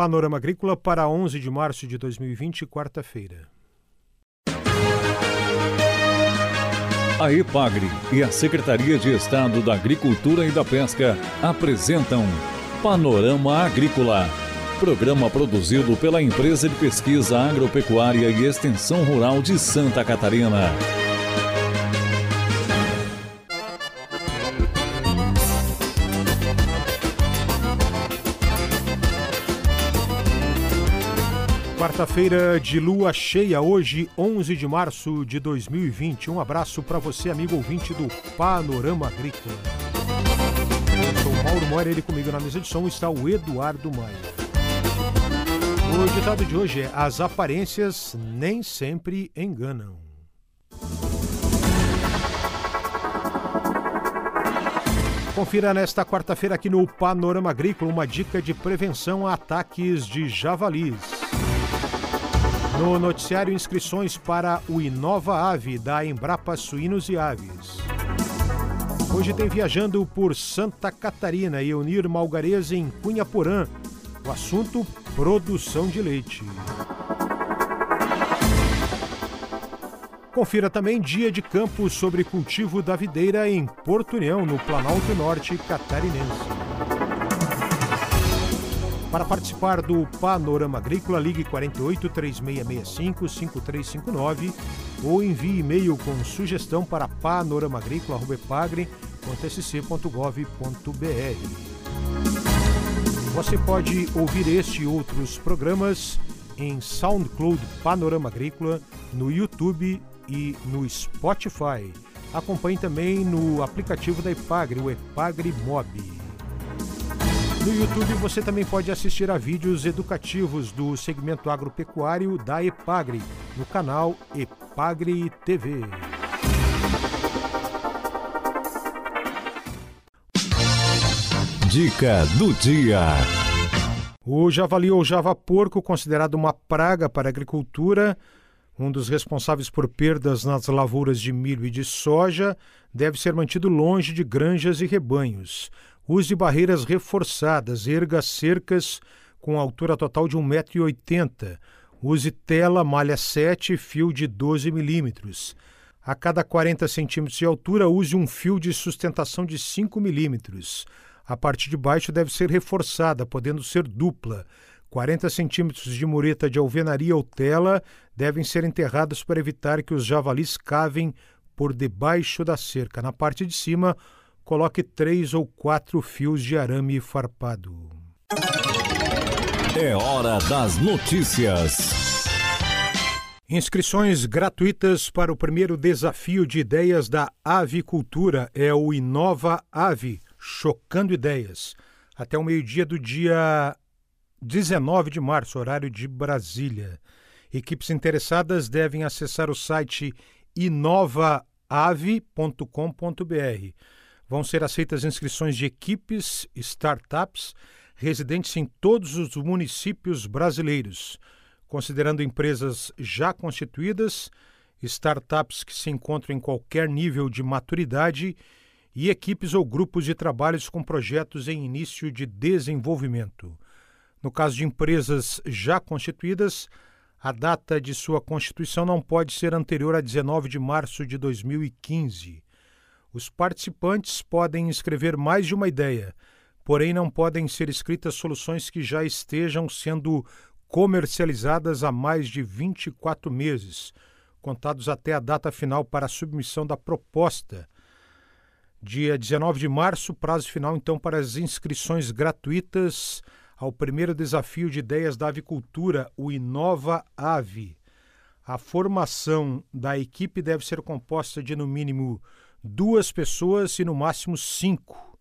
Panorama Agrícola para 11 de março de 2020, quarta-feira. A EPAGRE e a Secretaria de Estado da Agricultura e da Pesca apresentam Panorama Agrícola, programa produzido pela Empresa de Pesquisa Agropecuária e Extensão Rural de Santa Catarina. Quarta-feira de lua cheia, hoje, 11 de março de 2020. Um abraço para você, amigo ouvinte do Panorama Agrícola. Eu sou Mauro Moura, ele comigo na mesa de som está o Eduardo Maia. O ditado de hoje é: As aparências nem sempre enganam. Confira nesta quarta-feira aqui no Panorama Agrícola uma dica de prevenção a ataques de javalis. No noticiário, inscrições para o Inova Ave da Embrapa Suínos e Aves. Hoje tem viajando por Santa Catarina e Eunir Malgareza em Cunha Porã. O assunto: produção de leite. Confira também dia de campo sobre cultivo da videira em Porto União, no Planalto Norte catarinense. Para participar do Panorama Agrícola, ligue 48 3665 5359 ou envie e-mail com sugestão para panoramaagrícola.pagre.sc.gov.br. Você pode ouvir este e outros programas em SoundCloud Panorama Agrícola, no YouTube e no Spotify. Acompanhe também no aplicativo da Epagre, o Epagre Mob. No YouTube você também pode assistir a vídeos educativos do segmento agropecuário da Epagre, no canal Epagre TV. Dica do dia. O javali ou java porco, considerado uma praga para a agricultura, um dos responsáveis por perdas nas lavouras de milho e de soja, deve ser mantido longe de granjas e rebanhos. Use barreiras reforçadas, erga cercas com altura total de 1,80m. Use tela malha 7 fio de 12 milímetros. A cada 40 centímetros de altura, use um fio de sustentação de 5 milímetros. A parte de baixo deve ser reforçada, podendo ser dupla. 40 centímetros de mureta de alvenaria ou tela devem ser enterrados para evitar que os javalis cavem por debaixo da cerca. Na parte de cima, coloque três ou quatro fios de arame farpado. É hora das notícias. Inscrições gratuitas para o primeiro desafio de ideias da avicultura é o Inova Ave, chocando ideias. Até o meio-dia do dia 19 de março, horário de Brasília. Equipes interessadas devem acessar o site inovaave.com.br Vão ser aceitas inscrições de equipes, startups, residentes em todos os municípios brasileiros, considerando empresas já constituídas, startups que se encontram em qualquer nível de maturidade e equipes ou grupos de trabalhos com projetos em início de desenvolvimento. No caso de empresas já constituídas, a data de sua constituição não pode ser anterior a 19 de março de 2015. Os participantes podem escrever mais de uma ideia, porém não podem ser escritas soluções que já estejam sendo comercializadas há mais de 24 meses, contados até a data final para a submissão da proposta. Dia 19 de março, prazo final então para as inscrições gratuitas ao primeiro desafio de ideias da avicultura, o Inova Ave. A formação da equipe deve ser composta de no mínimo duas pessoas e no máximo cinco.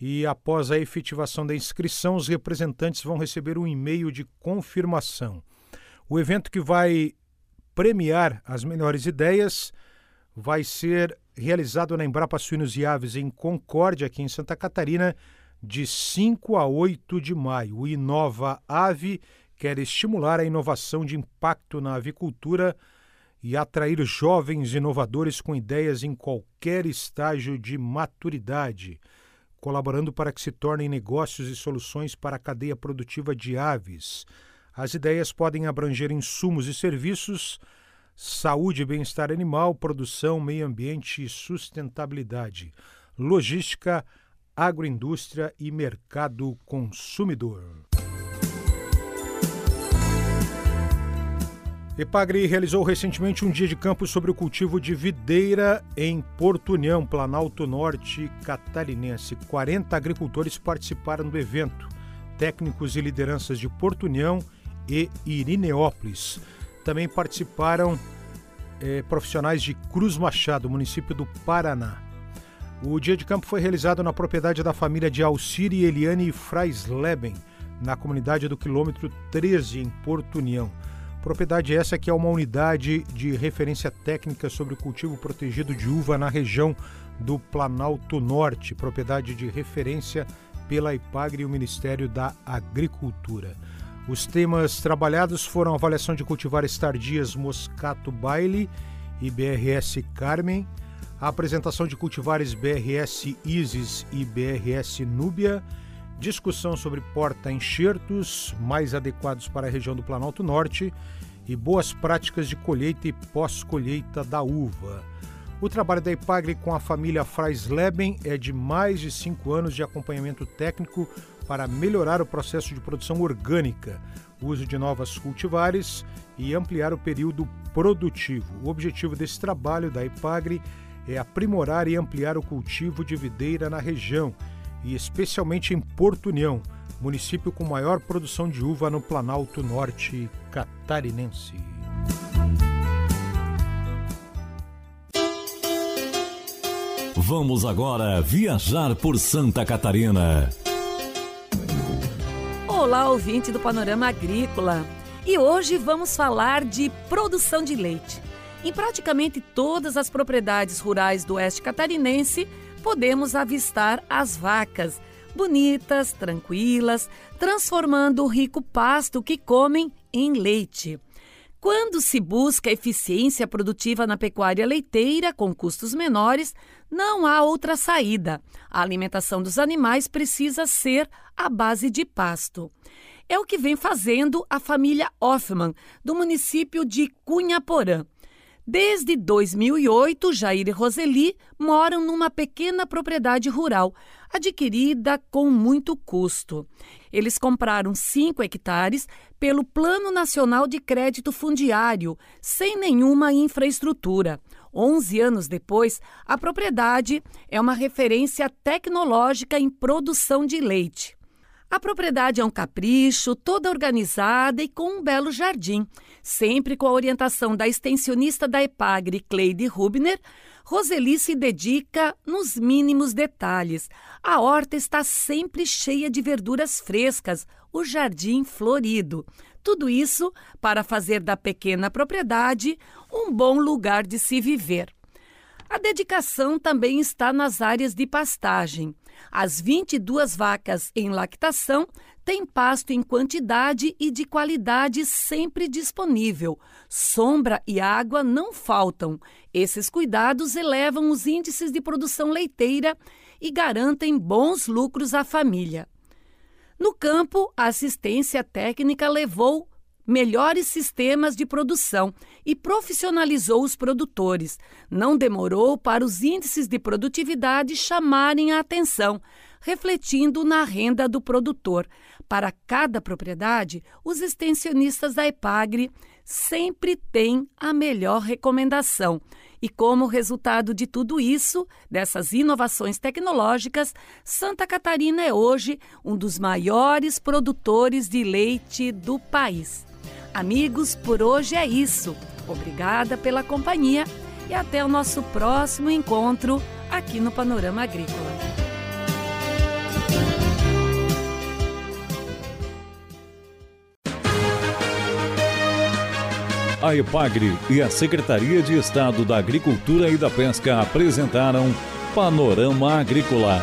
E após a efetivação da inscrição, os representantes vão receber um e-mail de confirmação. O evento que vai premiar as melhores ideias vai ser realizado na Embrapa Suínos e Aves em Concórdia, aqui em Santa Catarina, de 5 a 8 de maio. O Inova Ave quer estimular a inovação de impacto na avicultura e atrair jovens inovadores com ideias em qualquer estágio de maturidade. colaborando para que se tornem negócios e soluções para a cadeia produtiva de aves. As ideias podem abranger insumos e serviços, saúde e bem-estar animal, produção, meio ambiente e sustentabilidade, logística, agroindústria e mercado consumidor. Epagre realizou recentemente um dia de campo sobre o cultivo de videira em Porto União, Planalto Norte catarinense. 40 agricultores participaram do evento, técnicos e lideranças de Porto União e Irineópolis. Também participaram eh, profissionais de Cruz Machado, município do Paraná. O dia de campo foi realizado na propriedade da família de Alcire e Eliane Freisleben, na comunidade do quilômetro 13, em Porto União. Propriedade essa que é uma unidade de referência técnica sobre o cultivo protegido de uva na região do Planalto Norte, propriedade de referência pela IPAGRE e o Ministério da Agricultura. Os temas trabalhados foram avaliação de cultivares tardias Moscato Baile e BRS Carmen, a apresentação de cultivares BRS Isis e BRS Núbia, discussão sobre porta-enxertos mais adequados para a região do Planalto Norte e boas práticas de colheita e pós-colheita da uva. O trabalho da Ipagre com a família Freisleben é de mais de cinco anos de acompanhamento técnico para melhorar o processo de produção orgânica, uso de novas cultivares e ampliar o período produtivo. O objetivo desse trabalho da Ipagre é aprimorar e ampliar o cultivo de videira na região e especialmente em Porto União, município com maior produção de uva no Planalto Norte catarinense. Vamos agora viajar por Santa Catarina. Olá, ouvinte do Panorama Agrícola. E hoje vamos falar de produção de leite. Em praticamente todas as propriedades rurais do oeste catarinense, podemos avistar as vacas, bonitas, tranquilas, transformando o rico pasto que comem em leite. Quando se busca eficiência produtiva na pecuária leiteira com custos menores, não há outra saída. A alimentação dos animais precisa ser à base de pasto. É o que vem fazendo a família Hoffman, do município de Cunhaporã. Desde 2008, Jair e Roseli moram numa pequena propriedade rural, adquirida com muito custo. Eles compraram 5 hectares pelo Plano Nacional de Crédito Fundiário, sem nenhuma infraestrutura. 11 anos depois, a propriedade é uma referência tecnológica em produção de leite. A propriedade é um capricho, toda organizada e com um belo jardim. Sempre com a orientação da extensionista da EPAGRE, Cleide Rubner, Roseli se dedica nos mínimos detalhes. A horta está sempre cheia de verduras frescas, o jardim florido. Tudo isso para fazer da pequena propriedade um bom lugar de se viver. A dedicação também está nas áreas de pastagem. As 22 vacas em lactação têm pasto em quantidade e de qualidade sempre disponível. Sombra e água não faltam. Esses cuidados elevam os índices de produção leiteira e garantem bons lucros à família. No campo, a assistência técnica levou melhores sistemas de produção e profissionalizou os produtores. Não demorou para os índices de produtividade chamarem a atenção, refletindo na renda do produtor. Para cada propriedade, os extensionistas da Epagre sempre têm a melhor recomendação. E como resultado de tudo isso, dessas inovações tecnológicas, Santa Catarina é hoje um dos maiores produtores de leite do país. Amigos, por hoje é isso. Obrigada pela companhia e até o nosso próximo encontro aqui no Panorama Agrícola. A EPAGRE e a Secretaria de Estado da Agricultura e da Pesca apresentaram Panorama Agrícola,